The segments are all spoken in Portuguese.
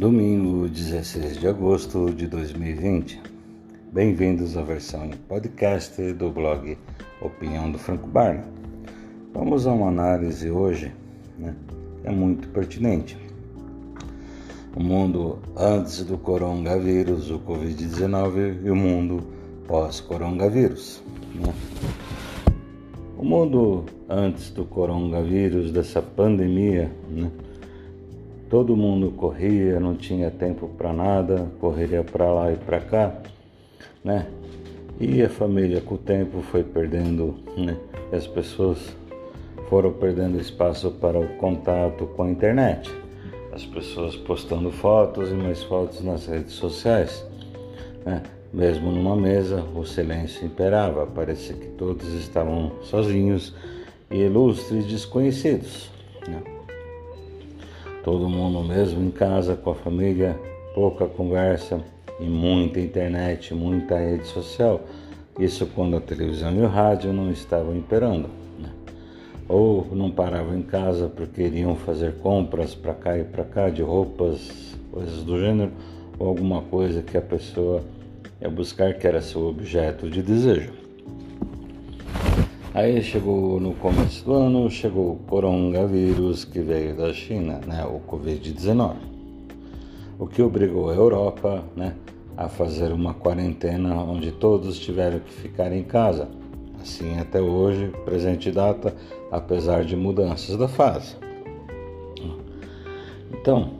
Domingo 16 de agosto de 2020. Bem-vindos à versão em podcast do blog Opinião do Franco Barney. Vamos a uma análise hoje, né? É muito pertinente. O mundo antes do coronavírus, o Covid-19 e o mundo pós-coronavírus. Né? O mundo antes do coronavírus, dessa pandemia, né? Todo mundo corria, não tinha tempo para nada, correria para lá e para cá, né? E a família com o tempo foi perdendo, né? As pessoas foram perdendo espaço para o contato com a internet. As pessoas postando fotos e mais fotos nas redes sociais, né? Mesmo numa mesa, o silêncio imperava, parecia que todos estavam sozinhos e ilustres desconhecidos. Né? Todo mundo mesmo em casa, com a família, pouca conversa e muita internet, muita rede social. Isso quando a televisão e o rádio não estavam imperando. Né? Ou não paravam em casa porque iriam fazer compras para cá e para cá de roupas, coisas do gênero, ou alguma coisa que a pessoa é buscar que era seu objeto de desejo. Aí chegou no começo do ano, chegou o coronavírus que veio da China, né, o Covid-19, o que obrigou a Europa né, a fazer uma quarentena onde todos tiveram que ficar em casa. Assim até hoje, presente data, apesar de mudanças da fase. Então,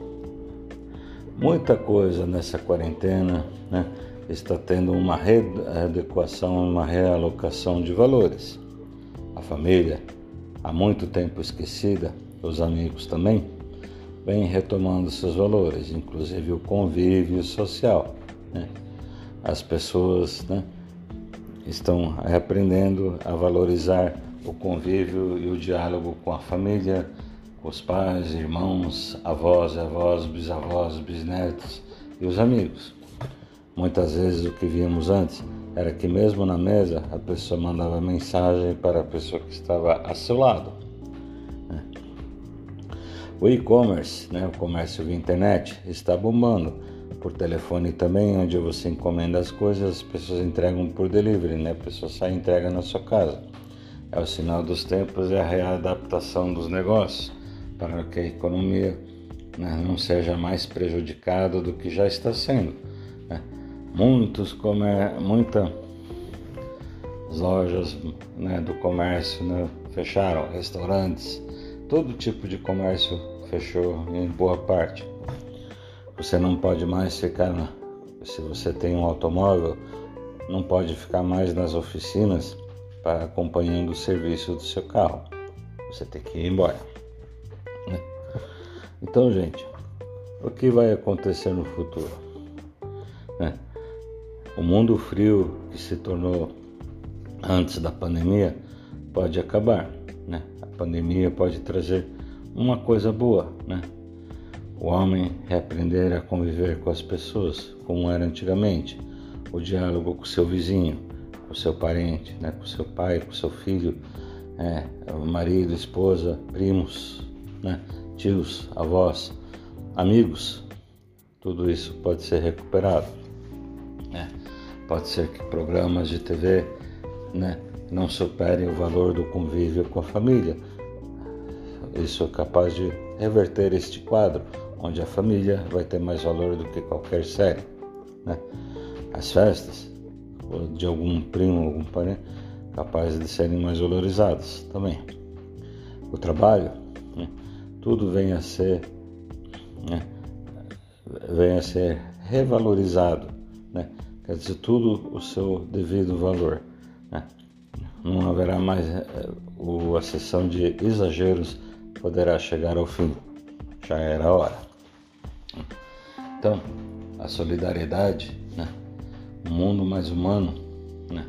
muita coisa nessa quarentena, né? está tendo uma readequação, uma realocação de valores. A família, há muito tempo esquecida, os amigos também, vem retomando seus valores, inclusive o convívio social. Né? As pessoas né, estão aprendendo a valorizar o convívio e o diálogo com a família, com os pais, irmãos, avós, avós, bisavós, bisnetos e os amigos. Muitas vezes o que víamos antes era que mesmo na mesa a pessoa mandava mensagem para a pessoa que estava a seu lado. Né? O e-commerce, né, o comércio via internet, está bombando. Por telefone também, onde você encomenda as coisas, as pessoas entregam por delivery, né? a pessoa sai e entrega na sua casa. É o sinal dos tempos e a readaptação dos negócios para que a economia né, não seja mais prejudicada do que já está sendo. Muitos comer, muitas lojas né, do comércio né, fecharam, restaurantes, todo tipo de comércio fechou em boa parte. Você não pode mais ficar, se você tem um automóvel, não pode ficar mais nas oficinas para acompanhando o serviço do seu carro. Você tem que ir embora. Né? Então, gente, o que vai acontecer no futuro? Né? O mundo frio que se tornou antes da pandemia pode acabar, né? A pandemia pode trazer uma coisa boa, né? O homem reaprender a conviver com as pessoas como era antigamente, o diálogo com seu vizinho, com seu parente, né? com seu pai, com seu filho, é, marido, esposa, primos, né? tios, avós, amigos, tudo isso pode ser recuperado. Pode ser que programas de TV né, não superem o valor do convívio com a família. Isso é capaz de reverter este quadro, onde a família vai ter mais valor do que qualquer série. Né? As festas de algum primo, algum parente, capazes de serem mais valorizadas também. O trabalho, né? tudo vem a ser, né? vem a ser revalorizado, né? Quer dizer, tudo o seu devido valor. Né? Não haverá mais eh, o, a sessão de exageros poderá chegar ao fim. Já era a hora. Então, a solidariedade, né? um mundo mais humano, né?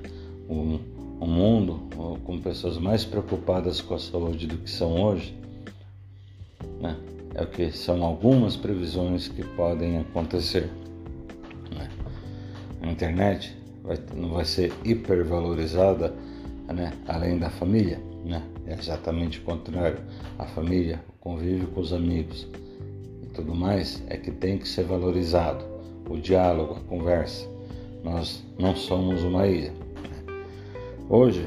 mundo com pessoas mais preocupadas com a saúde do que são hoje, né? é o que são algumas previsões que podem acontecer internet vai, não vai ser hipervalorizada, né? além da família, né? é exatamente o contrário. A família, o convívio com os amigos. tudo mais é que tem que ser valorizado. O diálogo, a conversa. Nós não somos uma ilha. Hoje,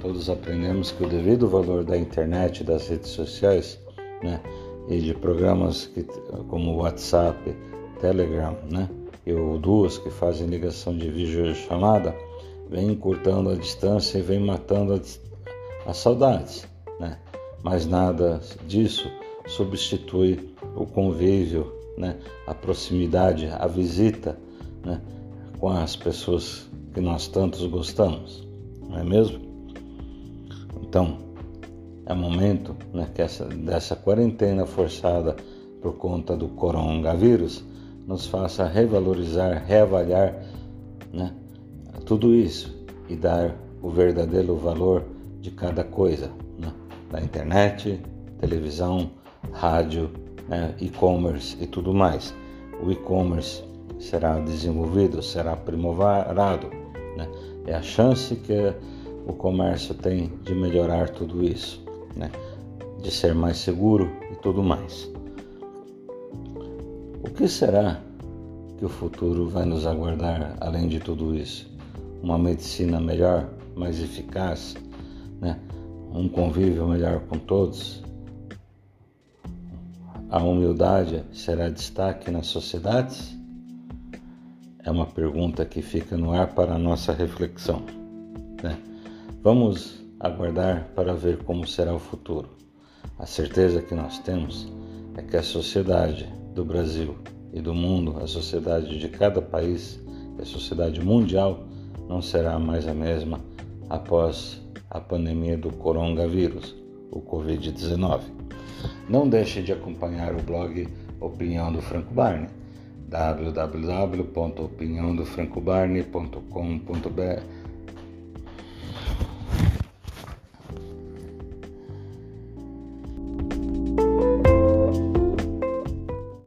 todos aprendemos que o devido valor da internet, das redes sociais, né, e de programas que, como WhatsApp, Telegram, né, e o Duas, que fazem ligação de vídeo chamada, vem encurtando a distância e vem matando as saudades, né? Mas nada disso substitui o convívio, né? A proximidade, a visita, né? Com as pessoas que nós tantos gostamos, não é mesmo? Então, é momento né, que essa, dessa quarentena forçada por conta do coronavírus nos faça revalorizar, reavaliar né, tudo isso e dar o verdadeiro valor de cada coisa, né? da internet, televisão, rádio, né? e-commerce e tudo mais. O e-commerce será desenvolvido, será aprimorado, né? é a chance que o comércio tem de melhorar tudo isso, né? de ser mais seguro e tudo mais. Que será que o futuro vai nos aguardar além de tudo isso? Uma medicina melhor, mais eficaz, né? um convívio melhor com todos. A humildade será destaque nas sociedades? É uma pergunta que fica no ar para a nossa reflexão. Né? Vamos aguardar para ver como será o futuro. A certeza que nós temos é que a sociedade do Brasil e do mundo, a sociedade de cada país, a sociedade mundial, não será mais a mesma após a pandemia do coronavírus, o Covid-19. Não deixe de acompanhar o blog Opinião do Franco Barney, www.opiniãodofrancobarney.com.br